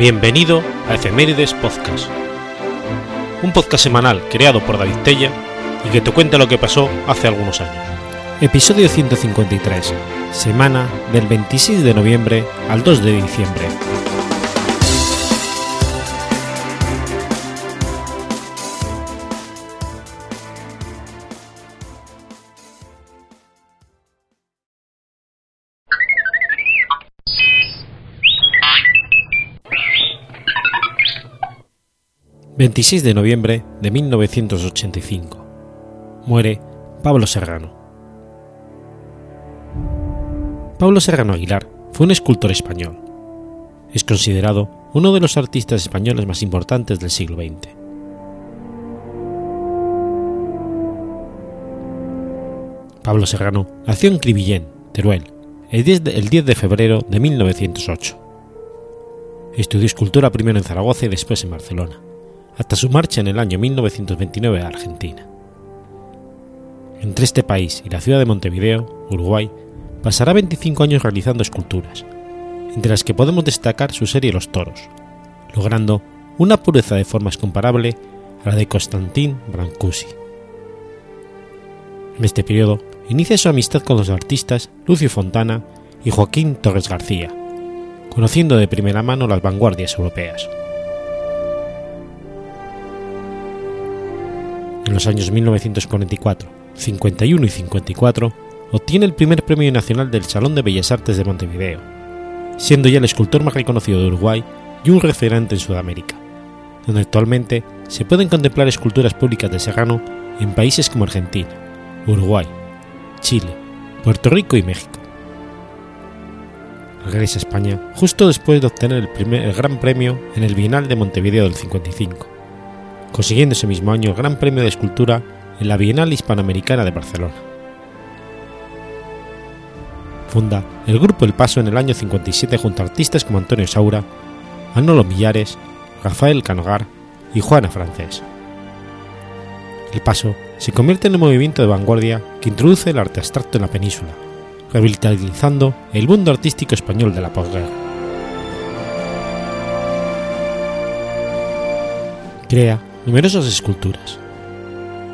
Bienvenido a Efemérides Podcast, un podcast semanal creado por David Tella y que te cuenta lo que pasó hace algunos años. Episodio 153, semana del 26 de noviembre al 2 de diciembre. 26 de noviembre de 1985. Muere Pablo Serrano. Pablo Serrano Aguilar fue un escultor español. Es considerado uno de los artistas españoles más importantes del siglo XX. Pablo Serrano nació en Cribillén, Teruel, el 10 de, el 10 de febrero de 1908. Estudió escultura primero en Zaragoza y después en Barcelona hasta su marcha en el año 1929 a Argentina. Entre este país y la ciudad de Montevideo, Uruguay, pasará 25 años realizando esculturas, entre las que podemos destacar su serie Los Toros, logrando una pureza de formas comparable a la de Constantin Brancusi. En este periodo inicia su amistad con los artistas Lucio Fontana y Joaquín Torres García, conociendo de primera mano las vanguardias europeas. En los años 1944, 51 y 54 obtiene el primer premio nacional del Salón de Bellas Artes de Montevideo, siendo ya el escultor más reconocido de Uruguay y un referente en Sudamérica, donde actualmente se pueden contemplar esculturas públicas de Serrano en países como Argentina, Uruguay, Chile, Puerto Rico y México. Regresa a España justo después de obtener el, primer, Gran Premio en el Bienal de Montevideo del 55 consiguiendo ese mismo año el Gran Premio de Escultura en la Bienal Hispanoamericana de Barcelona. Funda el Grupo El Paso en el año 57 junto a artistas como Antonio Saura, Anolo Millares, Rafael Canogar y Juana Francés. El Paso se convierte en un movimiento de vanguardia que introduce el arte abstracto en la península, revitalizando el mundo artístico español de la posguerra. Crea numerosas esculturas.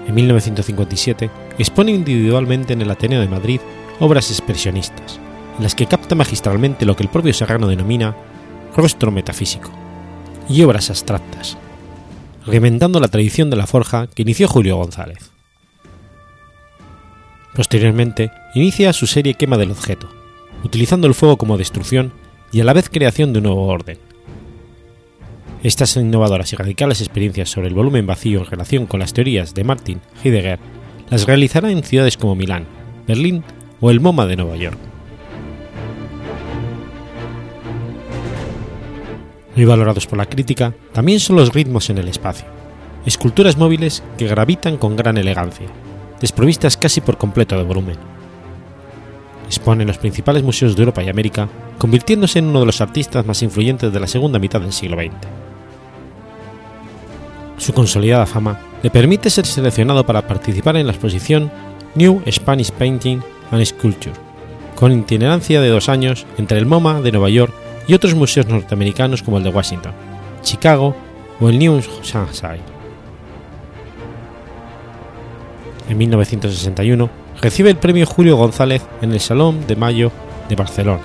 En 1957 expone individualmente en el Ateneo de Madrid obras expresionistas, en las que capta magistralmente lo que el propio Serrano denomina rostro metafísico, y obras abstractas, remendando la tradición de la forja que inició Julio González. Posteriormente, inicia su serie Quema del objeto, utilizando el fuego como destrucción y a la vez creación de un nuevo orden, estas innovadoras y radicales experiencias sobre el volumen vacío en relación con las teorías de Martin Heidegger las realizará en ciudades como Milán, Berlín o el MoMA de Nueva York. Muy valorados por la crítica también son los ritmos en el espacio, esculturas móviles que gravitan con gran elegancia, desprovistas casi por completo de volumen. Expone en los principales museos de Europa y América, convirtiéndose en uno de los artistas más influyentes de la segunda mitad del siglo XX. Su consolidada fama le permite ser seleccionado para participar en la exposición New Spanish Painting and Sculpture, con itinerancia de dos años entre el MoMA de Nueva York y otros museos norteamericanos como el de Washington, Chicago o el New Shanghai. En 1961 recibe el premio Julio González en el Salón de Mayo de Barcelona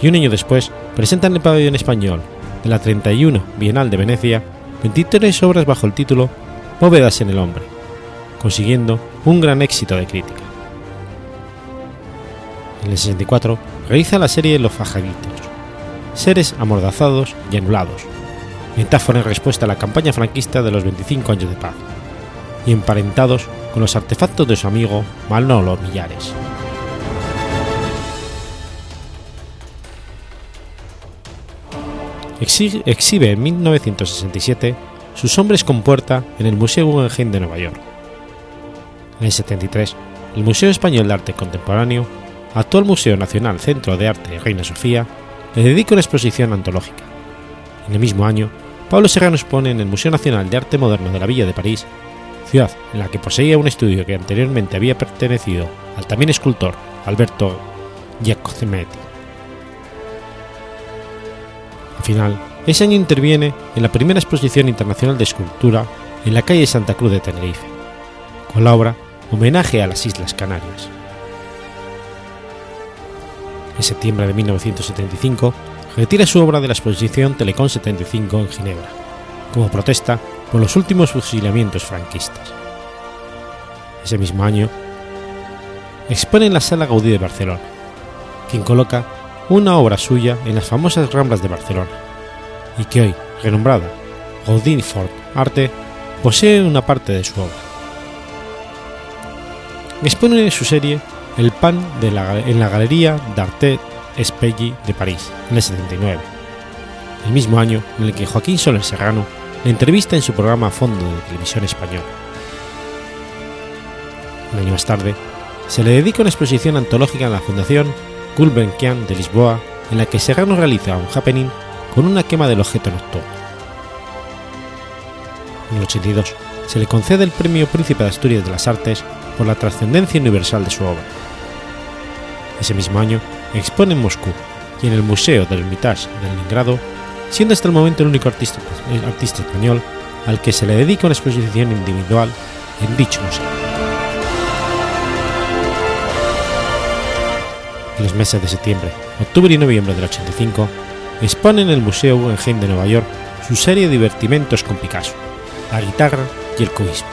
y un año después presenta en el pabellón español de la 31 Bienal de Venecia 23 obras bajo el título Bóvedas en el hombre, consiguiendo un gran éxito de crítica. En el 64 realiza la serie Los Fajaditos, seres amordazados y anulados, metáfora en respuesta a la campaña franquista de los 25 años de paz, y emparentados con los artefactos de su amigo Manolo Millares. Exhibe en 1967 sus hombres con puerta en el Museo Guggenheim de Nueva York. En el 73, el Museo Español de Arte Contemporáneo, actual Museo Nacional Centro de Arte Reina Sofía, le dedica una exposición antológica. En el mismo año, Pablo Serrano expone en el Museo Nacional de Arte Moderno de la Villa de París, ciudad en la que poseía un estudio que anteriormente había pertenecido al también escultor Alberto Giacometti. Al final, ese año interviene en la primera exposición internacional de escultura en la calle Santa Cruz de Tenerife, con la obra Homenaje a las Islas Canarias. En septiembre de 1975, retira su obra de la exposición Telecom 75 en Ginebra, como protesta por los últimos fusilamientos franquistas. Ese mismo año, expone en la Sala Gaudí de Barcelona, quien coloca una obra suya en las famosas Ramblas de Barcelona, y que hoy, renombrada Gaudí Fort Arte, posee una parte de su obra. Expone su serie El Pan de la, en la Galería d'Arte Spegli de París, en el 79, el mismo año en el que Joaquín Soler Serrano le entrevista en su programa Fondo de Televisión Español. Un año más tarde, se le dedica una exposición antológica en la Fundación Gulbenkian de Lisboa, en la que Serrano realiza un happening con una quema del objeto nocturno. En el 82 se le concede el Premio Príncipe de Asturias de las Artes por la trascendencia universal de su obra. Ese mismo año expone en Moscú y en el Museo del Hermitage de Leningrado, siendo hasta el momento el único artista, artista español al que se le dedica una exposición individual en dicho museo. Los meses de septiembre, octubre y noviembre del 85, expone en el Museo Guggenheim de Nueva York su serie de divertimentos con Picasso, la guitarra y el cubismo.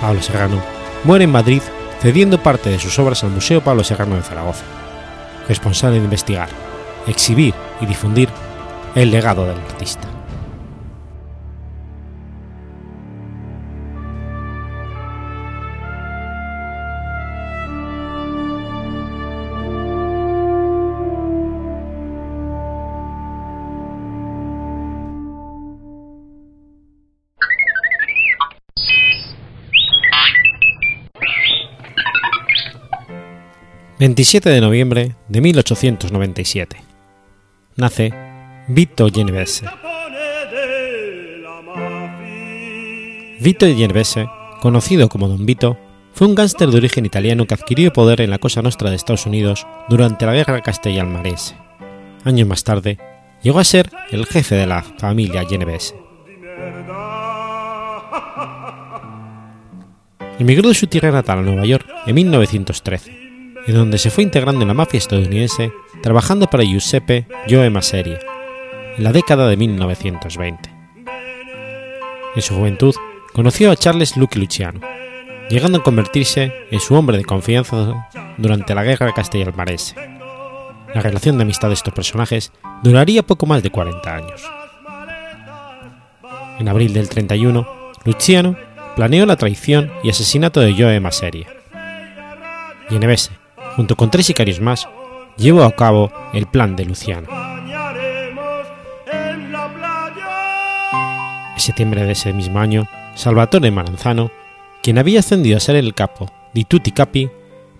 Pablo Serrano muere en Madrid cediendo parte de sus obras al Museo Pablo Serrano de Zaragoza, responsable de investigar, exhibir y difundir el legado del artista. 27 de noviembre de 1897. Nace Vito Genovese. Vito Genovese, conocido como Don Vito, fue un gángster de origen italiano que adquirió poder en la Cosa Nostra de Estados Unidos durante la Guerra Castellano-Marese. Años más tarde, llegó a ser el jefe de la familia Genovese. Emigró de su tierra natal a Nueva York en 1913 en donde se fue integrando en la mafia estadounidense trabajando para Giuseppe Joe Masseria en la década de 1920. En su juventud conoció a Charles Lucky Luciano, llegando a convertirse en su hombre de confianza durante la guerra castellano-marese. La relación de amistad de estos personajes duraría poco más de 40 años. En abril del 31, Luciano planeó la traición y asesinato de Joe Masseria. Genevese, junto con tres sicarios más, llevó a cabo el plan de Luciano. En septiembre de ese mismo año, Salvatore Maranzano, quien había ascendido a ser el capo di tutti capi,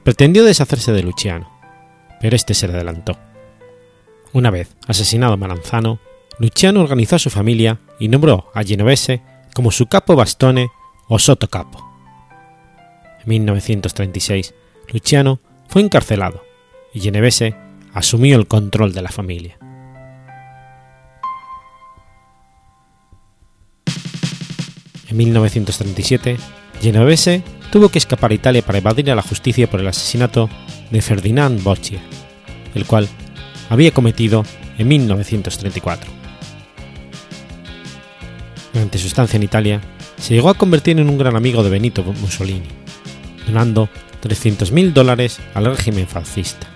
pretendió deshacerse de Luciano, pero este se le adelantó. Una vez asesinado Maranzano, Luciano organizó a su familia y nombró a Genovese como su capo bastone o soto capo. En 1936, Luciano fue encarcelado y Genovese asumió el control de la familia. En 1937, Genovese tuvo que escapar a Italia para evadir a la justicia por el asesinato de Ferdinand Boccia, el cual había cometido en 1934. Durante su estancia en Italia, se llegó a convertir en un gran amigo de Benito Mussolini, donando 300.000 dólares al régimen fascista.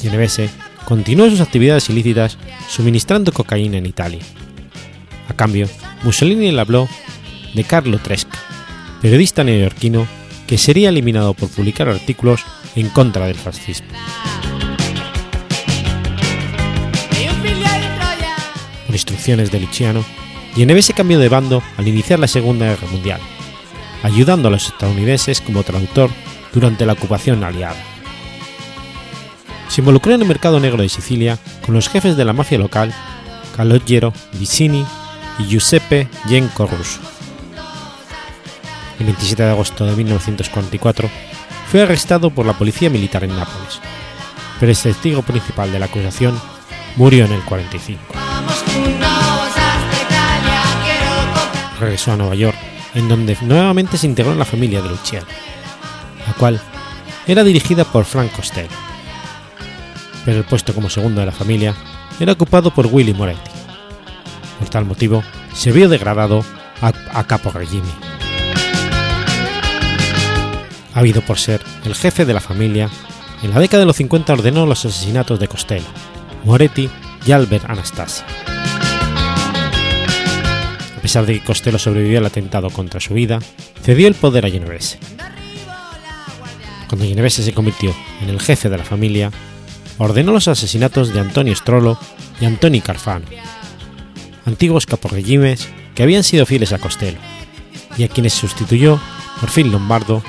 Genovese continuó sus actividades ilícitas suministrando cocaína en Italia. A cambio, Mussolini le habló de Carlo Tresca, periodista neoyorquino que sería eliminado por publicar artículos en contra del fascismo. Por instrucciones de Luciano, Genovese cambió de bando al iniciar la Segunda Guerra Mundial ayudando a los estadounidenses como traductor durante la ocupación aliada. Se involucró en el mercado negro de Sicilia con los jefes de la mafia local, Calogero Vicini y Giuseppe Genco Russo. El 27 de agosto de 1944 fue arrestado por la policía militar en Nápoles, pero el testigo principal de la acusación murió en el 45. Regresó a Nueva York, en donde nuevamente se integró en la familia de Luciano, la cual era dirigida por Frank Costello. Pero el puesto como segundo de la familia era ocupado por Willy Moretti. Por tal motivo, se vio degradado a, a capo regime. Habido por ser el jefe de la familia, en la década de los 50 ordenó los asesinatos de Costello, Moretti y Albert Anastasi. A pesar de que Costello sobrevivió al atentado contra su vida, cedió el poder a Genovese. Cuando Genovese se convirtió en el jefe de la familia, ordenó los asesinatos de Antonio Strollo y Antoni Carfano, antiguos caporregimes que habían sido fieles a Costello, y a quienes sustituyó Phil Lombardo,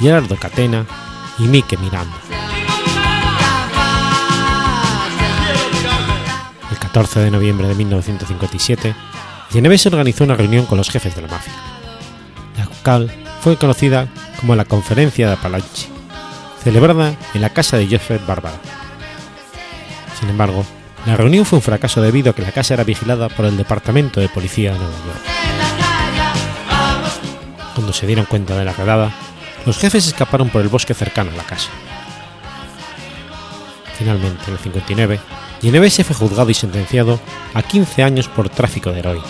Gerardo Catena y Mike Miranda. El 14 de noviembre de 1957, Genovese organizó una reunión con los jefes de la mafia, la cual fue conocida como la Conferencia de Apalache, celebrada en la casa de Joseph Barbara. Sin embargo, la reunión fue un fracaso debido a que la casa era vigilada por el Departamento de Policía de Nueva York. Cuando se dieron cuenta de la redada, los jefes escaparon por el bosque cercano a la casa. Finalmente, en el 59, Genovese fue juzgado y sentenciado a 15 años por tráfico de heroína.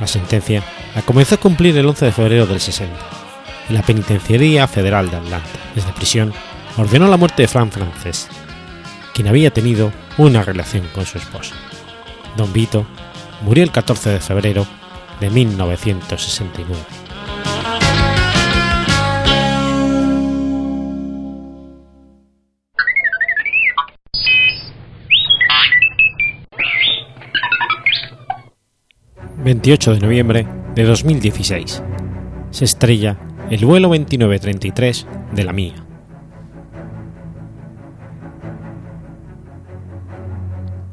La sentencia la comenzó a cumplir el 11 de febrero del 60, en la Penitenciaría Federal de Atlanta. Desde prisión, ordenó la muerte de Frank Frances, quien había tenido una relación con su esposa. Don Vito murió el 14 de febrero de 1969. 28 de noviembre de 2016. Se estrella el vuelo 2933 de la Mía.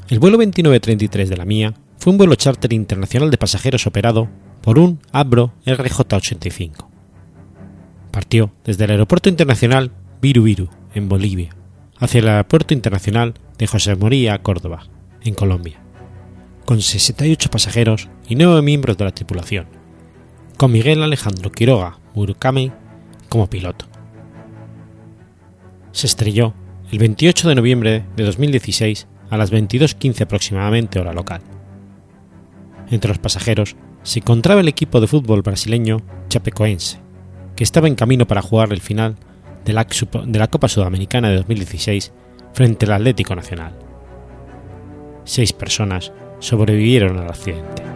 El vuelo 2933 de la Mía fue un vuelo charter internacional de pasajeros operado por un Abro RJ-85. Partió desde el Aeropuerto Internacional Viru Viru, en Bolivia, hacia el Aeropuerto Internacional de José Moría, Córdoba, en Colombia con 68 pasajeros y 9 miembros de la tripulación, con Miguel Alejandro Quiroga Murakami como piloto. Se estrelló el 28 de noviembre de 2016 a las 22.15 aproximadamente hora local. Entre los pasajeros se encontraba el equipo de fútbol brasileño Chapecoense, que estaba en camino para jugar el final de la Copa Sudamericana de 2016 frente al Atlético Nacional. Seis personas sobrevivieron al accidente.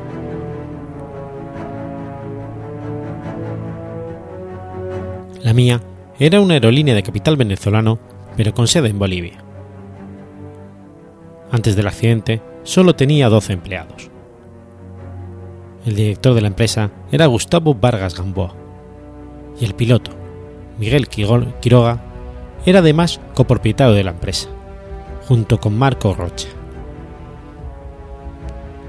La mía era una aerolínea de capital venezolano, pero con sede en Bolivia. Antes del accidente, solo tenía 12 empleados. El director de la empresa era Gustavo Vargas Gamboa, y el piloto, Miguel Quiroga, era además copropietario de la empresa, junto con Marco Rocha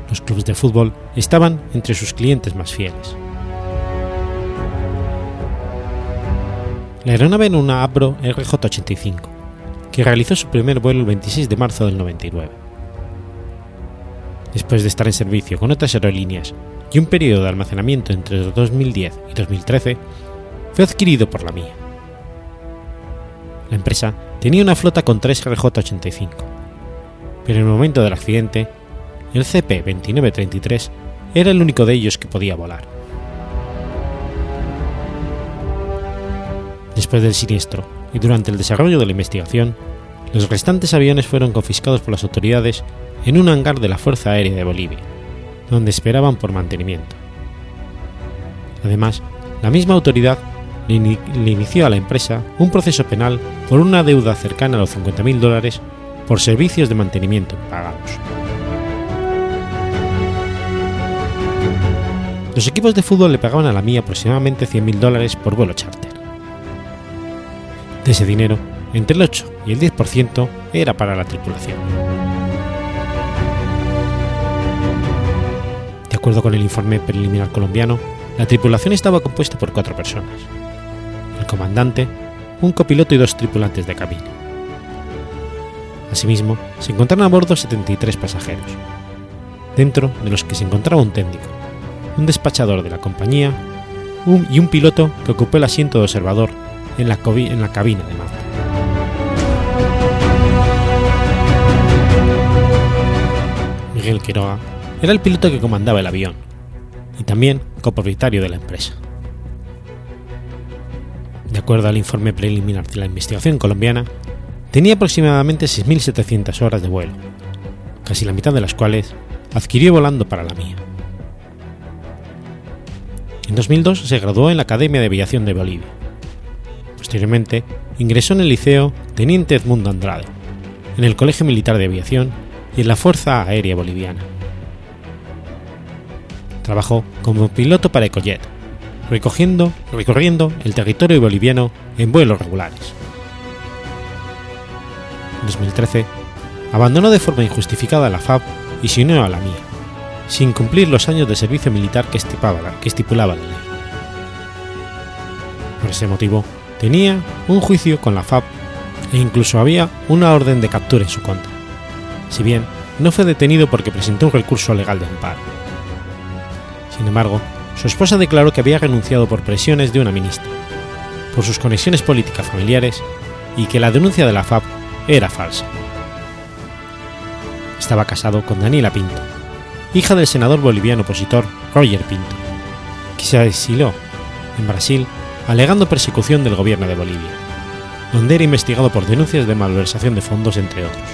los clubes de fútbol estaban entre sus clientes más fieles. La aeronave era una Abro RJ-85, que realizó su primer vuelo el 26 de marzo del 99. Después de estar en servicio con otras aerolíneas y un periodo de almacenamiento entre 2010 y 2013, fue adquirido por la mía. La empresa tenía una flota con tres RJ-85, pero en el momento del accidente el CP-2933 era el único de ellos que podía volar. Después del siniestro y durante el desarrollo de la investigación, los restantes aviones fueron confiscados por las autoridades en un hangar de la Fuerza Aérea de Bolivia, donde esperaban por mantenimiento. Además, la misma autoridad le, inició a la empresa un proceso penal por una deuda cercana a los 50.000 dólares por servicios de mantenimiento pagados. Los equipos de fútbol le pagaban a la mía aproximadamente 100.000 dólares por vuelo charter. De ese dinero, entre el 8 y el 10% era para la tripulación. De acuerdo con el informe preliminar colombiano, la tripulación estaba compuesta por cuatro personas. El comandante, un copiloto y dos tripulantes de cabina. Asimismo, se encontraron a bordo 73 pasajeros, dentro de los que se encontraba un técnico, un despachador de la compañía y un piloto que ocupó el asiento de observador en la, cabina de Malta. Miguel Quiroga era el piloto que comandaba el avión y también copropietario de la empresa. De acuerdo al informe preliminar de la investigación colombiana, tenía aproximadamente 6.700 horas de vuelo, casi la mitad de las cuales adquirió volando para la mía. En 2002 se graduó en la Academia de Aviación de Bolivia. Posteriormente, ingresó en el Liceo Teniente Edmundo Andrade, en el Colegio Militar de Aviación y en la Fuerza Aérea Boliviana. Trabajó como piloto para Ecojet, recogiendo, recorriendo el territorio boliviano en vuelos regulares. En 2013, abandonó de forma injustificada la FAB y se unió a la mía, sin cumplir los años de servicio militar que estipulaba, que estipulaba la ley. Por ese motivo, tenía un juicio con la FAB e incluso había una orden de captura en su contra, si bien no fue detenido porque presentó un recurso legal de amparo. Sin embargo, su esposa declaró que había renunciado por presiones de una ministra, por sus conexiones políticas familiares y que la denuncia de la FAB era falsa. Estaba casado con Daniela Pinto, hija del senador boliviano opositor Roger Pinto, que se exilió en Brasil alegando persecución del gobierno de Bolivia, donde era investigado por denuncias de malversación de fondos, entre otros.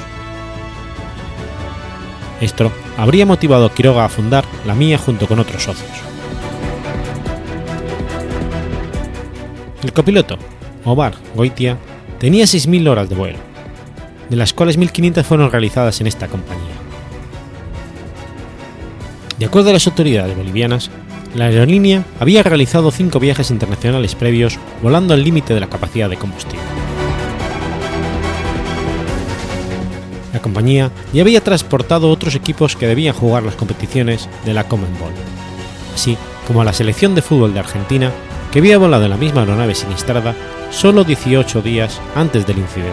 Esto habría motivado Quiroga a fundar la mía junto con otros socios. El copiloto, Omar Goitia, tenía 6.000 horas de vuelo, de las cuales 1.500 fueron realizadas en esta compañía. De acuerdo a las autoridades bolivianas, la aerolínea había realizado cinco viajes internacionales previos volando al límite de la capacidad de combustible. La compañía ya había transportado otros equipos que debían jugar las competiciones de la Common Ball, así como a la selección de fútbol de Argentina, que había volado en la misma aeronave siniestrada solo 18 días antes del incidente.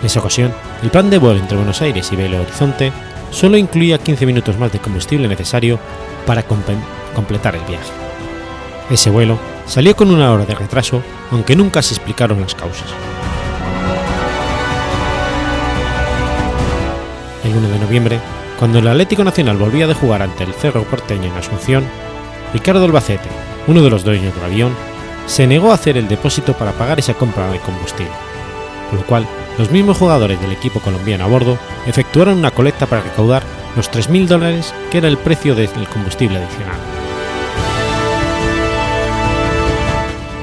En esa ocasión, el plan de vuelo entre Buenos Aires y Belo Horizonte solo incluía 15 minutos más de combustible necesario para completar el viaje. Ese vuelo salió con una hora de retraso, aunque nunca se explicaron las causas. El 1 de noviembre, cuando el Atlético Nacional volvía de jugar ante el Cerro Porteño en Asunción, Ricardo Albacete, uno de los dueños del avión, se negó a hacer el depósito para pagar esa compra de combustible, por lo cual los mismos jugadores del equipo colombiano a bordo efectuaron una colecta para recaudar los 3.000 dólares que era el precio del combustible adicional.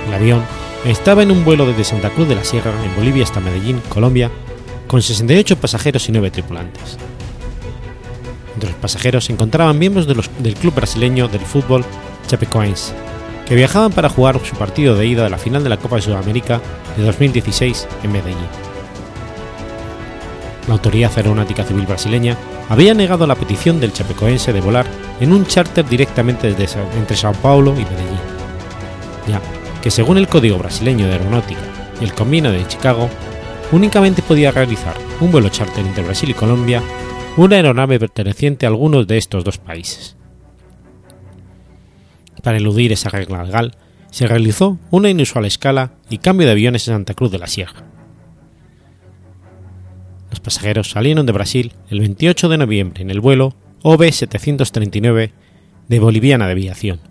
El avión estaba en un vuelo desde Santa Cruz de la Sierra, en Bolivia, hasta Medellín, Colombia, con 68 pasajeros y 9 tripulantes. Entre los pasajeros se encontraban miembros del club brasileño del fútbol Chapecoense, que viajaban para jugar su partido de ida de la final de la Copa de Sudamérica de 2016 en Medellín la Autoridad Aeronáutica Civil brasileña había negado la petición del chapecoense de volar en un charter directamente entre Sao Paulo y Medellín, ya que según el Código Brasileño de Aeronáutica y el Convenio de Chicago, únicamente podía realizar un vuelo charter entre Brasil y Colombia una aeronave perteneciente a alguno de estos dos países. Para eludir esa regla legal, se realizó una inusual escala y cambio de aviones en Santa Cruz de la Sierra pasajeros salieron de Brasil el 28 de noviembre en el vuelo OB-739 de Boliviana de Aviación,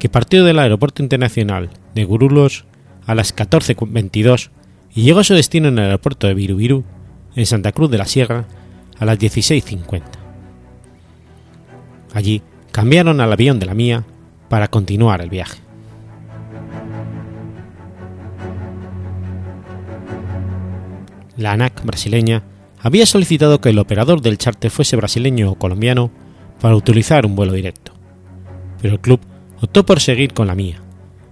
que partió del Aeropuerto Internacional de Gurulos a las 14.22 y llegó a su destino en el aeropuerto de Virubiru, en Santa Cruz de la Sierra, a las 16.50. Allí cambiaron al avión de la mía para continuar el viaje. La ANAC brasileña había solicitado que el operador del charter fuese brasileño o colombiano para utilizar un vuelo directo, pero el club optó por seguir con la mía,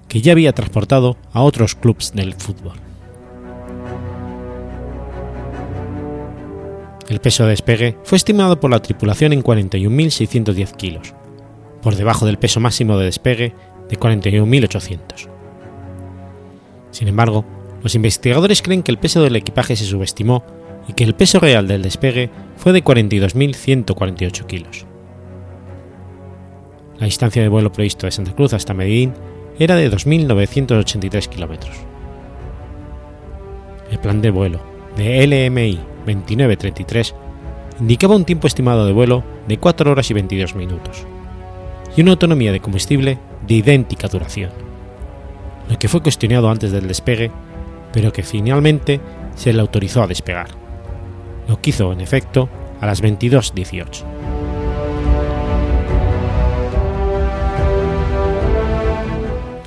que ya había transportado a otros clubes del fútbol. El peso de despegue fue estimado por la tripulación en 41.610 kilos, por debajo del peso máximo de despegue de 41.800. Sin embargo, los investigadores creen que el peso del equipaje se subestimó y que el peso real del despegue fue de 42.148 kilos. La distancia de vuelo previsto de Santa Cruz hasta Medellín era de 2.983 kilómetros. El plan de vuelo de LMI 2933 indicaba un tiempo estimado de vuelo de 4 horas y 22 minutos y una autonomía de combustible de idéntica duración, lo que fue cuestionado antes del despegue, pero que finalmente se le autorizó a despegar, lo que hizo en efecto a las 22.18.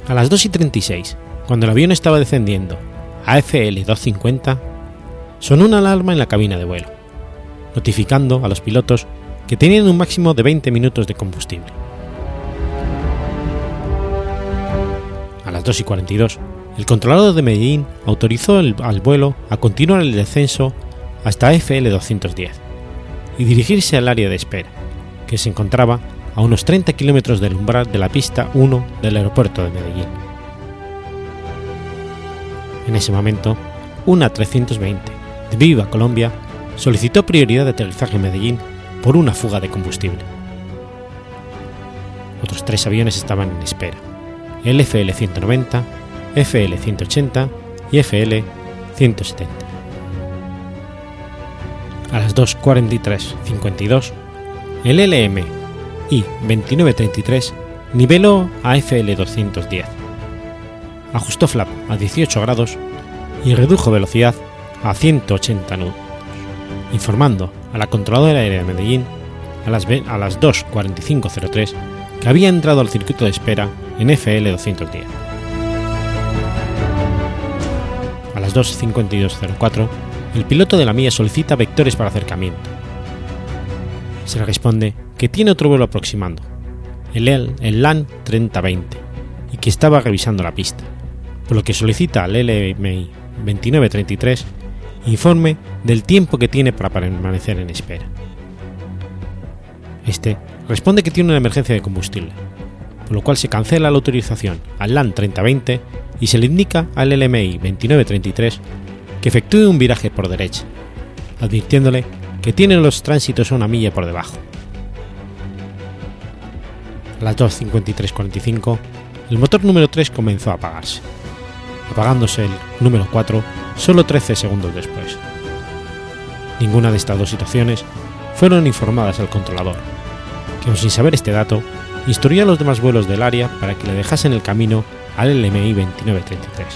A las 2 y 36, cuando el avión estaba descendiendo a FL 250, sonó una alarma en la cabina de vuelo, notificando a los pilotos que tenían un máximo de 20 minutos de combustible. A las 2 y 42, el controlador de Medellín autorizó al vuelo a continuar el descenso hasta FL 210 y dirigirse al área de espera, que se encontraba a unos 30 kilómetros del umbral de la pista 1 del aeropuerto de Medellín. En ese momento, una 320 de Viva Colombia solicitó prioridad de aterrizaje en Medellín por una fuga de combustible. Otros tres aviones estaban en espera, el FL-190, FL-180 y FL-170. A las 2.43.52, el LM I-2933 niveló a FL-210, ajustó flap a 18 grados y redujo velocidad a 180 nudos, informando a la controladora aérea de Medellín a las, a las 2.45.03 que había entrado al circuito de espera en FL-210. Las 2.5204, el piloto de la mía solicita vectores para acercamiento. Se le responde que tiene otro vuelo aproximando, el, el LAN 3020, y que estaba revisando la pista, por lo que solicita al LMI 2933 informe del tiempo que tiene para permanecer en espera. Este responde que tiene una emergencia de combustible, por lo cual se cancela la autorización al LAN 3020 y se le indica al LMI 2933 que efectúe un viraje por derecha, advirtiéndole que tiene los tránsitos a una milla por debajo a las 2.53.45, el motor número 3 comenzó a apagarse, apagándose el número 4 solo 13 segundos después. Ninguna de estas dos situaciones fueron informadas al controlador, que sin saber este dato, instruyó a los demás vuelos del área para que le dejasen el camino al LMI 2933.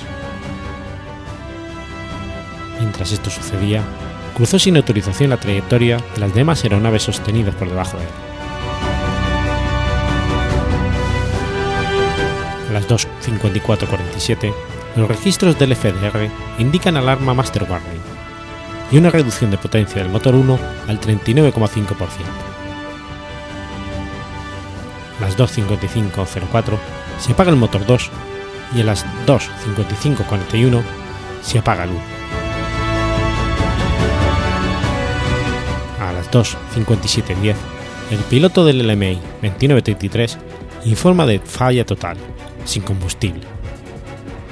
Mientras esto sucedía, cruzó sin autorización la trayectoria de las demás aeronaves sostenidas por debajo de él. a las 2.54.47, los registros del FDR indican alarma Master Warning y una reducción de potencia del motor 1 al 39,5%. A las 2.55.04 se apaga el motor 2 y a las 2.55.41 se apaga el 1. A las 2.57.10 el piloto del LMI 2933 informa de falla total sin combustible.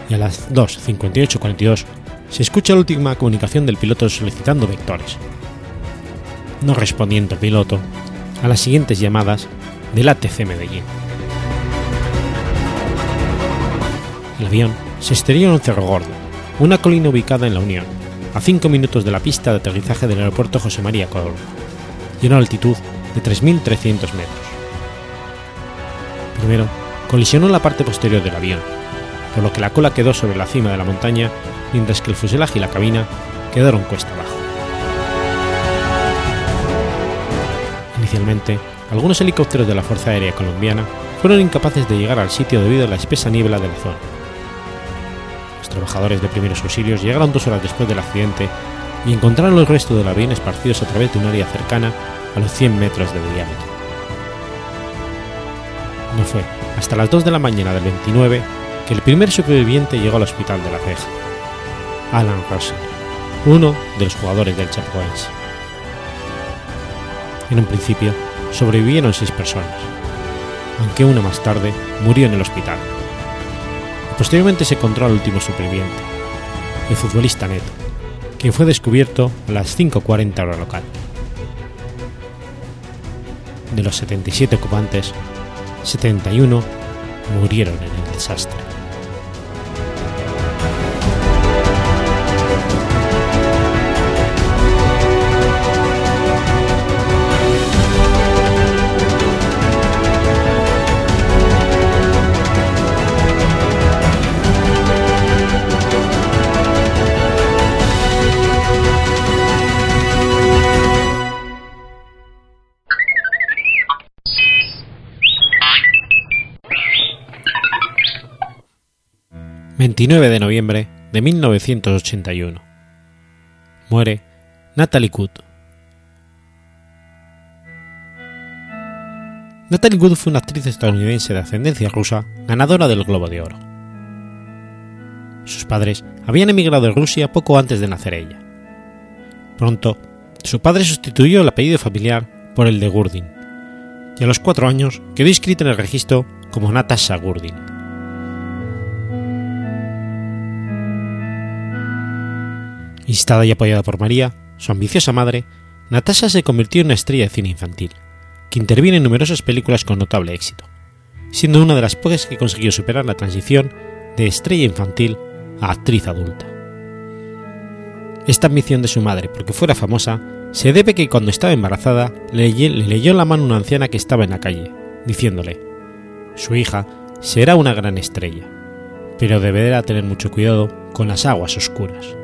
Y a las 2.58.42 se escucha la última comunicación del piloto solicitando vectores. No respondiendo piloto a las siguientes llamadas del ATC Medellín. El avión se estrelló en Cerro Gordo, una colina ubicada en La Unión, a 5 minutos de la pista de aterrizaje del aeropuerto José María Colón, y a una altitud de 3.300 metros. Primero colisionó la parte posterior del avión, por lo que la cola quedó sobre la cima de la montaña, mientras que el fuselaje y la cabina quedaron cuesta abajo. Inicialmente, algunos helicópteros de la Fuerza Aérea Colombiana fueron incapaces de llegar al sitio debido a la espesa niebla de la zona. Trabajadores de primeros auxilios llegaron dos horas después del accidente y encontraron los restos del avión esparcidos a través de un área cercana a los 100 metros de diámetro. No fue hasta las 2 de la mañana del 29 que el primer superviviente llegó al hospital de la ceja, Alan Russell, uno de los jugadores del Chapecoense. En un principio sobrevivieron seis personas, aunque una más tarde murió en el hospital. Posteriormente se encontró al último superviviente, el futbolista Neto, quien fue descubierto a las 5.40 hora local. De los 77 ocupantes, 71 murieron en el desastre. 29 de noviembre de 1981. Muere Natalie Wood. Natalie Wood fue una actriz estadounidense de ascendencia rusa, ganadora del Globo de Oro. Sus padres habían emigrado de Rusia poco antes de nacer ella. Pronto, su padre sustituyó el apellido familiar por el de Gurdin, y a los cuatro años quedó inscrita en el registro como Natasha Gurdin. Instada y apoyada por María, su ambiciosa madre, Natasha se convirtió en una estrella de cine infantil, que interviene en numerosas películas con notable éxito, siendo una de las pocas que consiguió superar la transición de estrella infantil a actriz adulta. Esta ambición de su madre porque fuera famosa se debe que cuando estaba embarazada le, le leyó la mano una anciana que estaba en la calle, diciéndole, su hija será una gran estrella, pero deberá tener mucho cuidado con las aguas oscuras.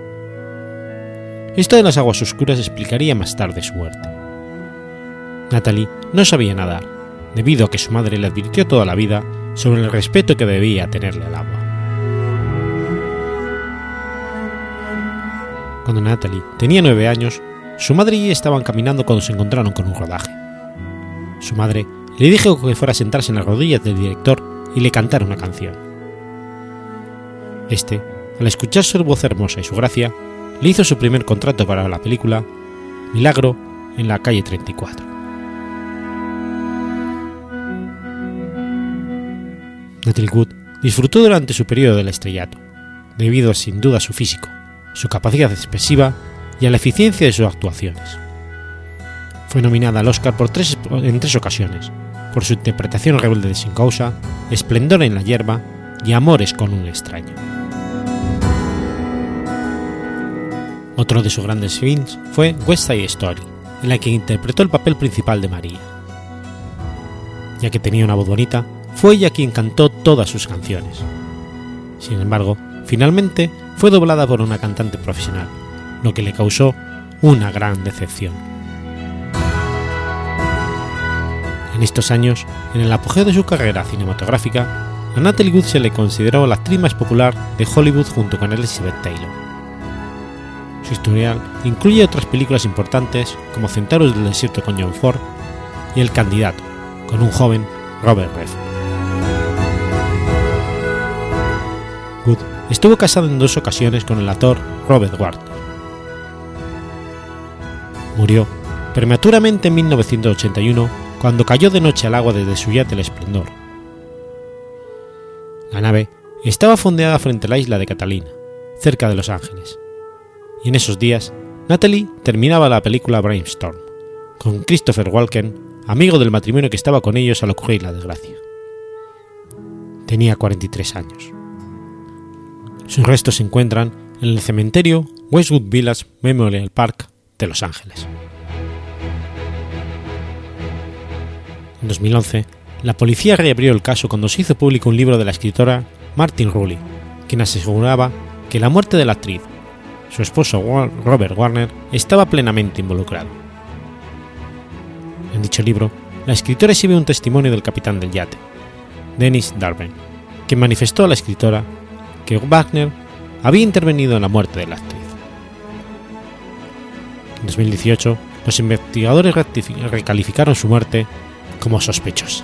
Esto de las aguas oscuras explicaría más tarde su muerte. Natalie no sabía nadar, debido a que su madre le advirtió toda la vida sobre el respeto que debía tenerle al agua. Cuando Natalie tenía nueve años, su madre y ella estaban caminando cuando se encontraron con un rodaje. Su madre le dijo que fuera a sentarse en las rodillas del director y le cantara una canción. Este, al escuchar su voz hermosa y su gracia, le hizo su primer contrato para la película Milagro en la calle 34. Natalie Wood disfrutó durante su periodo del estrellato, debido sin duda a su físico, su capacidad expresiva y a la eficiencia de sus actuaciones. Fue nominada al Oscar por tres, en tres ocasiones, por su interpretación rebelde de Sin Causa, Esplendor en la hierba y Amores con un extraño. Otro de sus grandes films fue West Side Story, en la que interpretó el papel principal de María. Ya que tenía una voz bonita, fue ella quien cantó todas sus canciones. Sin embargo, finalmente fue doblada por una cantante profesional, lo que le causó una gran decepción. En estos años, en el apogeo de su carrera cinematográfica, a Natalie Wood se le consideró la actriz más popular de Hollywood junto con Elizabeth Taylor. Su historial incluye otras películas importantes como Centauros del Desierto con John Ford y El Candidato, con un joven Robert Redford. Wood estuvo casado en dos ocasiones con el actor Robert Ward. Murió prematuramente en 1981 cuando cayó de noche al agua desde su yate El Esplendor. La nave estaba fondeada frente a la isla de Catalina, cerca de Los Ángeles en esos días Natalie terminaba la película Brainstorm, con Christopher Walken, amigo del matrimonio que estaba con ellos al ocurrir la desgracia. Tenía 43 años. Sus restos se encuentran en el cementerio Westwood Village Memorial Park de Los Ángeles. En 2011, la policía reabrió el caso cuando se hizo público un libro de la escritora Martin Rulli, quien aseguraba que la muerte de la actriz su esposo Robert Warner estaba plenamente involucrado. En dicho libro, la escritora exhibe un testimonio del capitán del yate, Dennis Darwin, que manifestó a la escritora que Wagner había intervenido en la muerte de la actriz. En 2018, los investigadores recalificaron su muerte como sospechosa.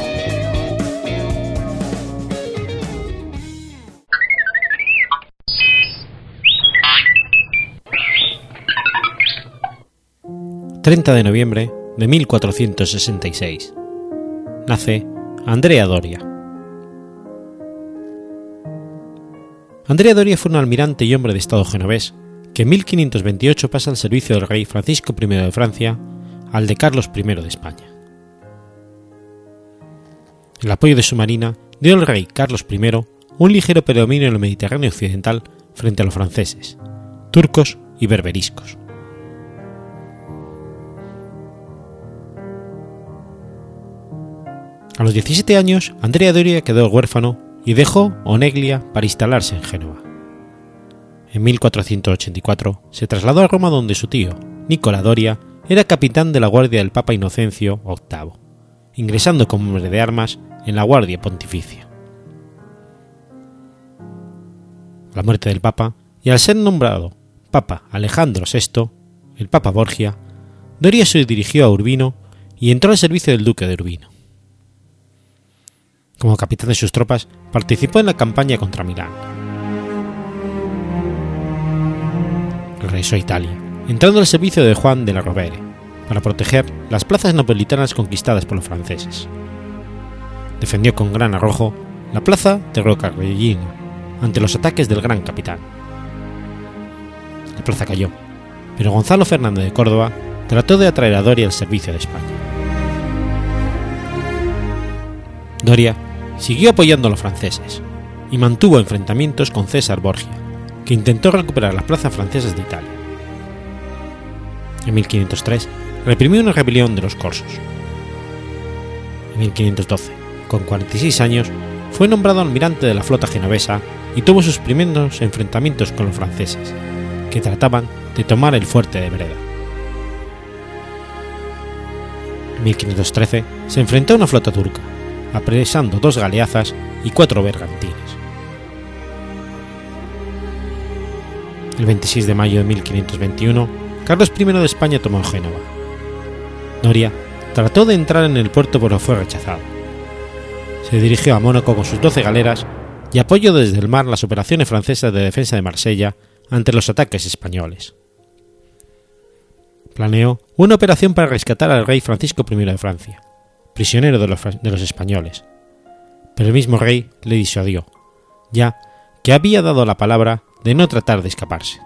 30 de noviembre de 1466. Nace Andrea Doria. Andrea Doria fue un almirante y hombre de Estado genovés que en 1528 pasa al servicio del rey Francisco I de Francia al de Carlos I de España. El apoyo de su marina dio al rey Carlos I un ligero predominio en el Mediterráneo occidental frente a los franceses, turcos y berberiscos. A los 17 años, Andrea Doria quedó huérfano y dejó Oneglia para instalarse en Génova. En 1484 se trasladó a Roma donde su tío, Nicola Doria, era capitán de la Guardia del Papa Inocencio VIII, ingresando como hombre de armas en la Guardia Pontificia. la muerte del Papa, y al ser nombrado Papa Alejandro VI, el Papa Borgia, Doria se dirigió a Urbino y entró al servicio del Duque de Urbino. Como capitán de sus tropas, participó en la campaña contra Milán. Regresó a Italia, entrando al servicio de Juan de la Rovere, para proteger las plazas napolitanas conquistadas por los franceses. Defendió con gran arrojo la plaza de Roccarellino ante los ataques del gran capitán. La plaza cayó, pero Gonzalo Fernández de Córdoba trató de atraer a Doria al servicio de España. Doria siguió apoyando a los franceses y mantuvo enfrentamientos con César Borgia, que intentó recuperar las plazas francesas de Italia. En 1503 reprimió una rebelión de los corsos. En 1512, con 46 años, fue nombrado almirante de la flota genovesa y tuvo sus primeros enfrentamientos con los franceses, que trataban de tomar el fuerte de Breda. En 1513 se enfrentó a una flota turca, apresando dos galeazas y cuatro bergantines. El 26 de mayo de 1521, Carlos I de España tomó Génova. Doria trató de entrar en el puerto pero fue rechazado. Se dirigió a Mónaco con sus 12 galeras y apoyó desde el mar las operaciones francesas de defensa de Marsella ante los ataques españoles. Planeó una operación para rescatar al rey Francisco I de Francia, prisionero de los, españoles, pero el mismo rey le disuadió, ya que había dado la palabra de no tratar de escaparse.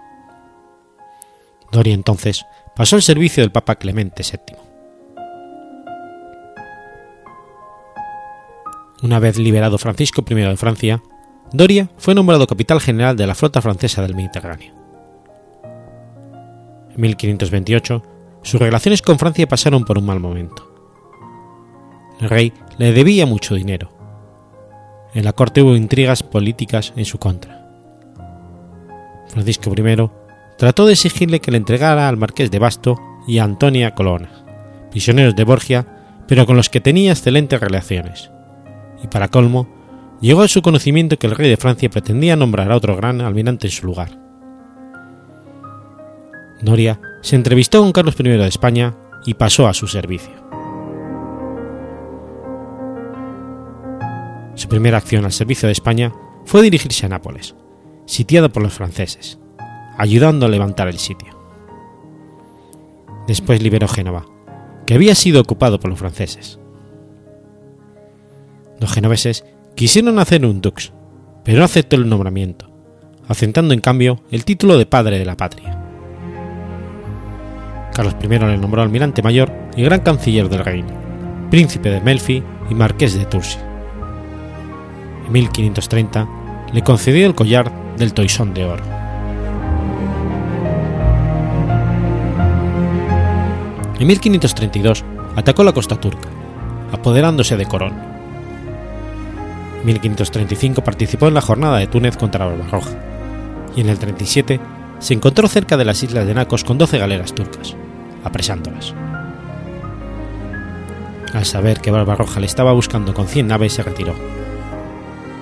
Doria entonces pasó al servicio del Papa Clemente VII. Una vez liberado Francisco I de Francia, Doria fue nombrado capital general de la flota francesa del Mediterráneo. En 1528, sus relaciones con Francia pasaron por un mal momento. El rey le debía mucho dinero. En la corte hubo intrigas políticas en su contra. Francisco I trató de exigirle que le entregara al marqués de Basto y a Antonia Colonna, prisioneros de Borgia, pero con los que tenía excelentes relaciones. Y para colmo, llegó a su conocimiento que el rey de Francia pretendía nombrar a otro gran almirante en su lugar. Doria se entrevistó con Carlos I de España y pasó a su servicio. Su primera acción al servicio de España fue dirigirse a Nápoles, sitiado por los franceses, ayudando a levantar el sitio. Después liberó Génova, que había sido ocupado por los franceses. Los genoveses quisieron hacer un dux, pero no aceptó el nombramiento, aceptando en cambio el título de padre de la patria. Carlos I le nombró almirante mayor y gran canciller del reino, príncipe de Melfi y marqués de Tours. En 1530 le concedió el collar del Toisón de Oro. En 1532 atacó la costa turca, apoderándose de Corón. En 1535 participó en la jornada de Túnez contra Barbarroja, y en el 37 se encontró cerca de las islas de Nacos con 12 galeras turcas, apresándolas. Al saber que Barbarroja le estaba buscando con 100 naves, se retiró.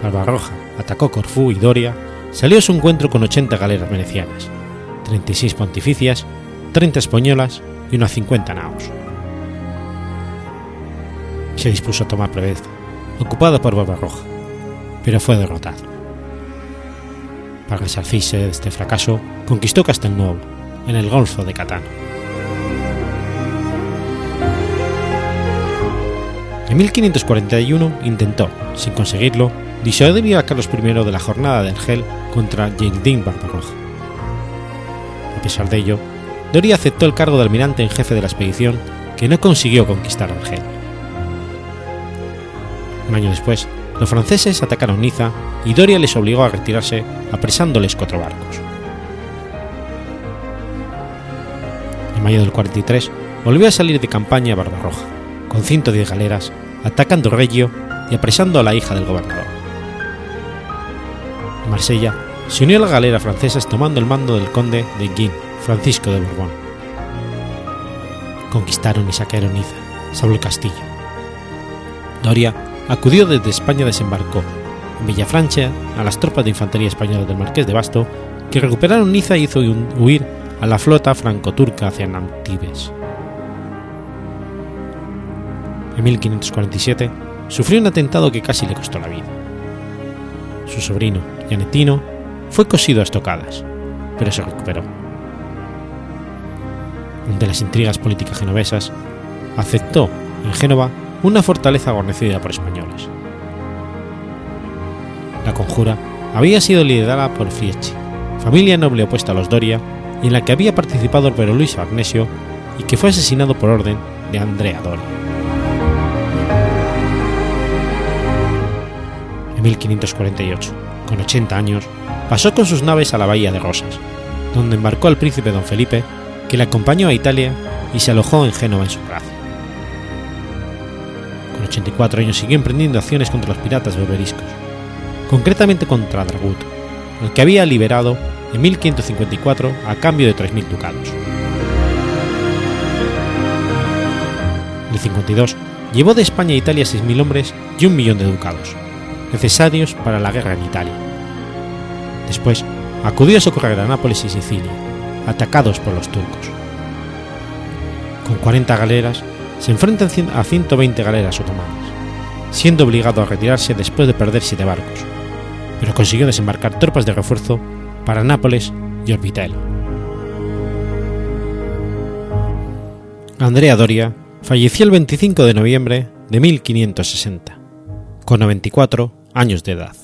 Barbarroja atacó Corfú y Doria, salió a su encuentro con 80 galeras venecianas, 36 pontificias, 30 españolas y unas 50 naos. Se dispuso a tomar Preveza, ocupado por Barbarroja, pero fue derrotado. Para resarcirse de este fracaso, conquistó Castelnuovo, en el Golfo de Catano. En 1541 intentó, sin conseguirlo, disuadir a Carlos I de la jornada de Argel contra Yildin Barbarroja. A pesar de ello, Doria aceptó el cargo de almirante en jefe de la expedición que no consiguió conquistar Argel. Un año después, los franceses atacaron Niza y Doria les obligó a retirarse apresándoles cuatro barcos. En mayo del 43 volvió a salir de campaña a Barbarroja, con 110 galeras, atacando Reggio y apresando a la hija del gobernador. Marsella se unió a la galera francesa tomando el mando del conde de Guin, Francisco de Borbón. Conquistaron y saquearon Niza, salvo el castillo. Doria acudió desde España desembarcó en Villafrancha a las tropas de infantería españolas del Marqués de Basto, que recuperaron Niza y hizo huir a la flota franco-turca hacia Nantibes. En 1547 sufrió un atentado que casi le costó la vida. Su sobrino, Fue cosido a estocadas, pero se recuperó de las intrigas políticas genovesas, aceptó en Génova una fortaleza guarnecida por españoles. La conjura había sido liderada por Fieschi, familia noble opuesta a los Doria, y en la que había participado el Luis Agnesio y que fue asesinado por orden de Andrea Doria. En 1548, con 80 años, pasó con sus naves a la bahía de Rosas, donde embarcó al príncipe don Felipe que le acompañó a Italia y se alojó en Génova en su palacio. Con 84 años siguió emprendiendo acciones contra los piratas berberiscos, concretamente contra Dragut, al que había liberado en 1554 a cambio de 3.000 ducados. En el 52 llevó de España a Italia 6.000 hombres y un millón de ducados, necesarios para la guerra en Italia. Después acudió a socorrer a Nápoles y Sicilia, atacados por los turcos. Con 40 galeras, se enfrentan a 120 galeras otomanas, siendo obligado a retirarse después de perder siete barcos, pero consiguió desembarcar tropas de refuerzo para Nápoles y Orbitel. Andrea Doria falleció el 25 de noviembre de 1560, con 94 años de edad.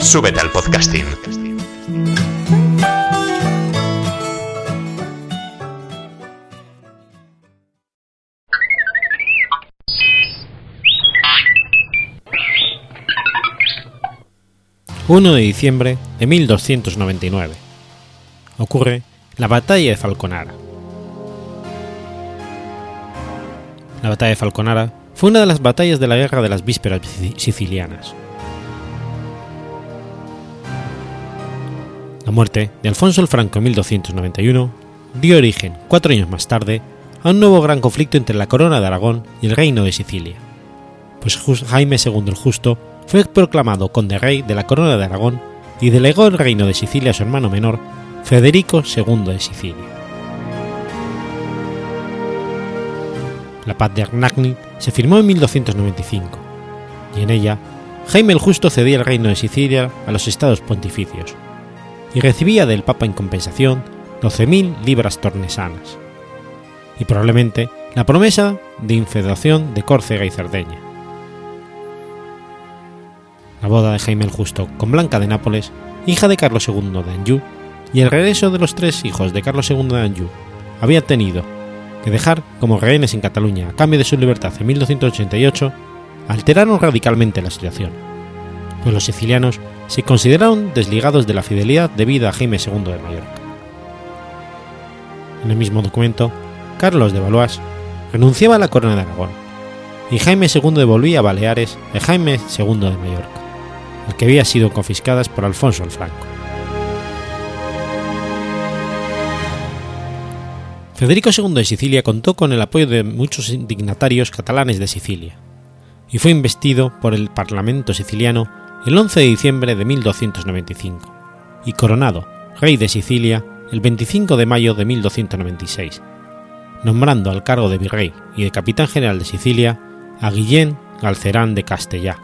Súbete al podcasting. ...1 de diciembre de 1299... ...ocurre la batalla de Falconara. La batalla de Falconara fue una de las batallas de la Guerra de las Vísperas Sicilianas. La muerte de Alfonso el Franco en 1291 dio origen, cuatro años más tarde, a un nuevo gran conflicto entre la corona de Aragón y el reino de Sicilia, pues Jaime II el Justo fue proclamado conde rey de la corona de Aragón y delegó el reino de Sicilia a su hermano menor, Federico II de Sicilia. La paz de Arnagni se firmó en 1295, y en ella Jaime el Justo cedía el reino de Sicilia a los estados pontificios, y recibía del Papa en compensación 12.000 libras tornesanas, y probablemente la promesa de infederación de Córcega y Cerdeña. La boda de Jaime el Justo con Blanca de Nápoles, hija de Carlos II de Anjou, y el regreso de los tres hijos de Carlos II de Anjou había tenido que dejar como rehenes en Cataluña a cambio de su libertad en 1288 alteraron radicalmente la situación, pues los sicilianos se consideraron desligados de la fidelidad debida a Jaime II de Mallorca. En el mismo documento, Carlos de Valois renunciaba a la corona de Aragón, y Jaime II devolvía a Baleares a Jaime II de Mallorca, el que había sido confiscadas por Alfonso el Franco. Federico II de Sicilia contó con el apoyo de muchos dignatarios catalanes de Sicilia, y fue investido por el Parlamento siciliano el 11 de diciembre de 1295, y coronado rey de Sicilia el 25 de mayo de 1296, nombrando al cargo de virrey y de capitán general de Sicilia a Guillén Galcerán de Castellá,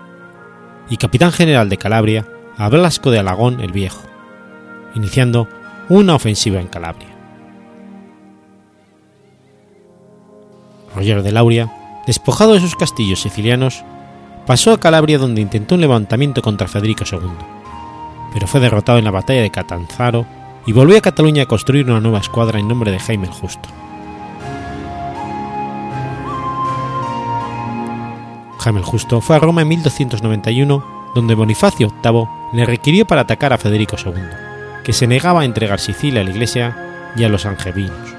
y capitán general de Calabria a Blasco de Alagón el Viejo, iniciando una ofensiva en Calabria. Roger de Lauria, despojado de sus castillos sicilianos, pasó a Calabria donde intentó un levantamiento contra Federico II, pero fue derrotado en la batalla de Catanzaro y volvió a Cataluña a construir una nueva escuadra en nombre de Jaime el Justo. Jaime el Justo fue a Roma en 1291, donde Bonifacio VIII le requirió para atacar a Federico II, que se negaba a entregar Sicilia a la Iglesia y a los angevinos.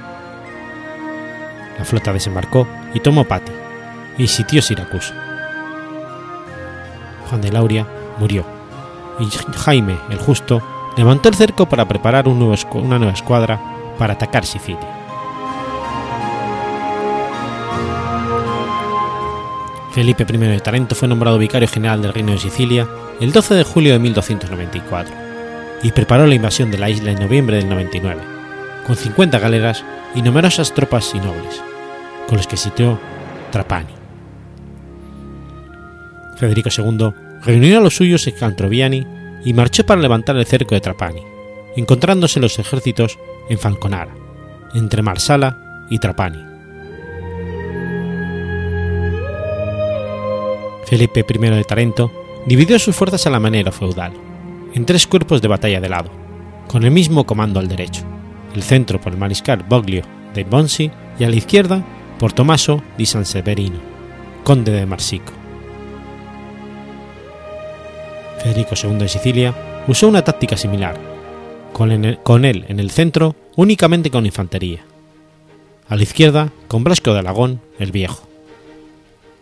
La flota desembarcó y tomó Pati, y sitió Siracusa. Juan de Lauria murió, y Jaime el Justo levantó el cerco para preparar una nueva escuadra para atacar Sicilia. Felipe I de Tarento fue nombrado vicario general del Reino de Sicilia el 12 de julio de 1294 y preparó la invasión de la isla en noviembre del 99, con 50 galeras y numerosas tropas y nobles, con los que sitió Trapani. Federico II reunió a los suyos en Cantroviani y marchó para levantar el cerco de Trapani, encontrándose los ejércitos en Falconara, entre Marsala y Trapani. Felipe I de Tarento dividió sus fuerzas a la manera feudal, en tres cuerpos de batalla de lado, con el mismo comando al derecho, el centro por el mariscal Boglio de Bonsi y a la izquierda por Tommaso di San Severino, conde de Marsico. Federico II de Sicilia usó una táctica similar, con, él en el centro únicamente con infantería, a la izquierda con Blasco de Alagón el Viejo,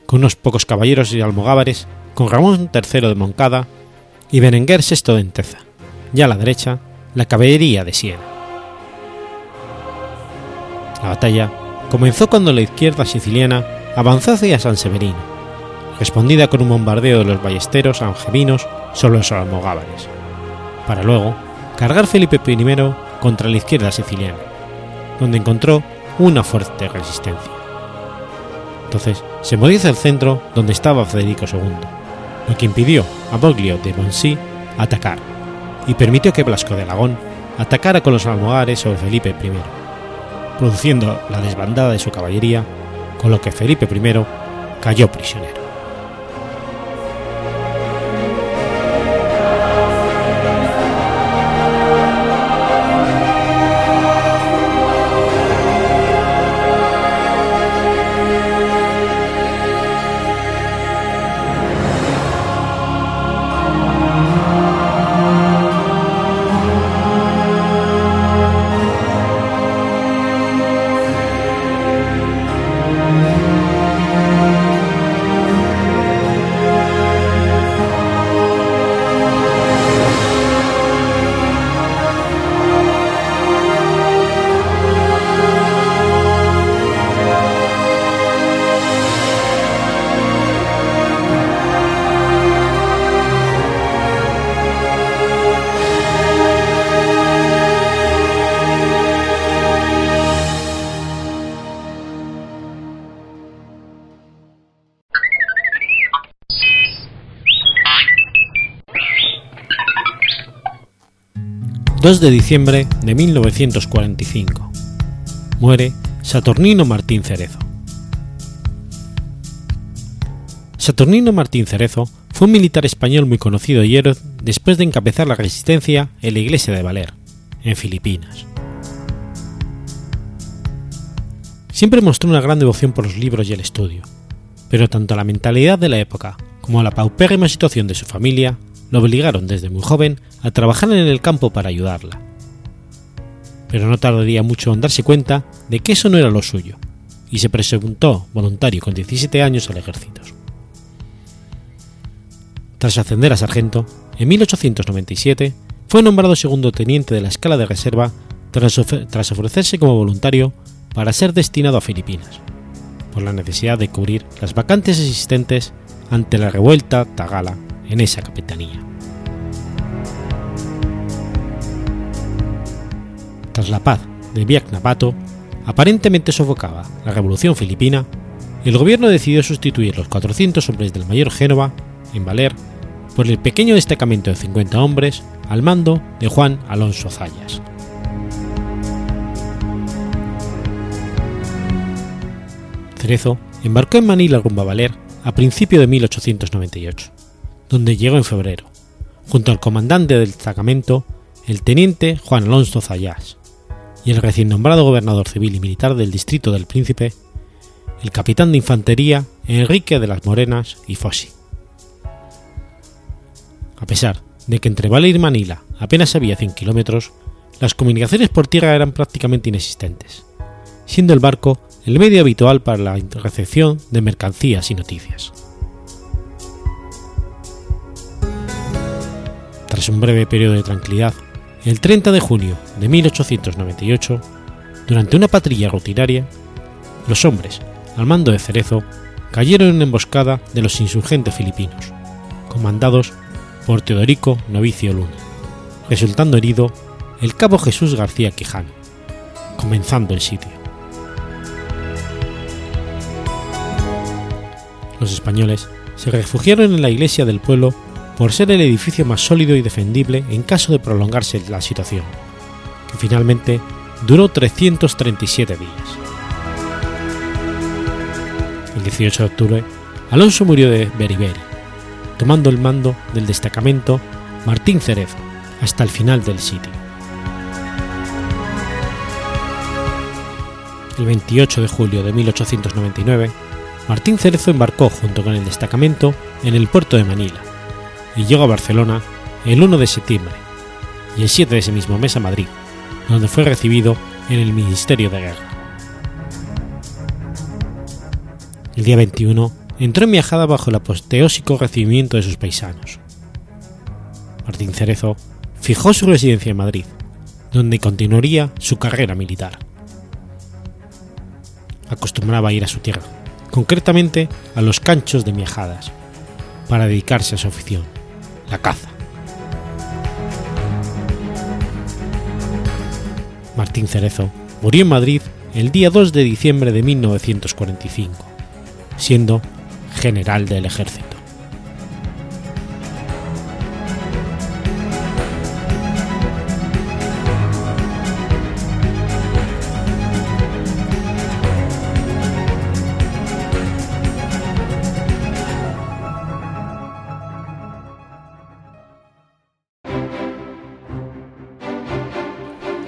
con unos pocos caballeros y almogávares con Ramón III de Moncada y Berenguer VI de Enteza, y a la derecha la caballería de Siena. La batalla comenzó cuando la izquierda siciliana avanzó hacia San Severino, respondida con un bombardeo de los ballesteros angevinos sobre los almogávares, para luego cargar Felipe I contra la izquierda siciliana, donde encontró una fuerte resistencia. Entonces se movió hacia el centro donde estaba Federico II, lo que impidió a Boglio de Bonsi atacar y permitió que Blasco de Aragón atacara con los almogares sobre Felipe I, produciendo la desbandada de su caballería, con lo que Felipe I cayó prisionero. 2 de diciembre de 1945. Muere Saturnino Martín Cerezo. Saturnino Martín Cerezo fue un militar español muy conocido y héroe después de encabezar la resistencia en la iglesia de Valer, en Filipinas. Siempre mostró una gran devoción por los libros y el estudio, pero tanto la mentalidad de la época como la paupérrima situación de su familia lo obligaron desde muy joven a trabajar en el campo para ayudarla. Pero no tardaría mucho en darse cuenta de que eso no era lo suyo, y se presentó voluntario con 17 años al ejército. Tras ascender a sargento, en 1897 fue nombrado segundo teniente de la escala de reserva tras, tras ofrecerse como voluntario para ser destinado a Filipinas, por la necesidad de cubrir las vacantes existentes ante la revuelta tagala en esa capitanía. Tras la paz de Biak aparentemente sofocaba la revolución filipina, el gobierno decidió sustituir los 400 hombres del mayor Génova, en Valer, por el pequeño destacamento de 50 hombres al mando de Juan Alonso Zayas. Cerezo embarcó en Manila rumbo a Valer a principios de 1898 donde llegó en febrero, junto al comandante del destacamento, el teniente Juan Alonso Zayas, y el recién nombrado gobernador civil y militar del distrito del Príncipe, el capitán de infantería Enrique de las Morenas y Fossi. A pesar de que entre Valle y Manila apenas había 100 kilómetros, las comunicaciones por tierra eran prácticamente inexistentes, siendo el barco el medio habitual para la recepción de mercancías y noticias. Tras un breve periodo de tranquilidad, el 30 de junio de 1898, durante una patrulla rutinaria, los hombres, al mando de Cerezo, cayeron en emboscada de los insurgentes filipinos, comandados por Teodorico Novicio Luna, resultando herido el cabo Jesús García Quijano, comenzando el sitio. Los españoles se refugiaron en la iglesia del pueblo por ser el edificio más sólido y defendible en caso de prolongarse la situación, que finalmente duró 337 días. El 18 de octubre, Alonso murió de beriberi, tomando el mando del destacamento Martín Cerezo hasta el final del sitio. El 28 de julio de 1899, Martín Cerezo embarcó junto con el destacamento en el puerto de Manila, y llegó a Barcelona el 1 de septiembre y el 7 de ese mismo mes a Madrid, donde fue recibido en el Ministerio de Guerra. El día 21 entró en viajada bajo el apoteósico recibimiento de sus paisanos. Martín Cerezo fijó su residencia en Madrid, donde continuaría su carrera militar. Acostumbraba a ir a su tierra, concretamente a los canchos de Miajadas, para dedicarse a su afición, caza. Martín Cerezo murió en Madrid el día 2 de diciembre de 1945, siendo general del ejército.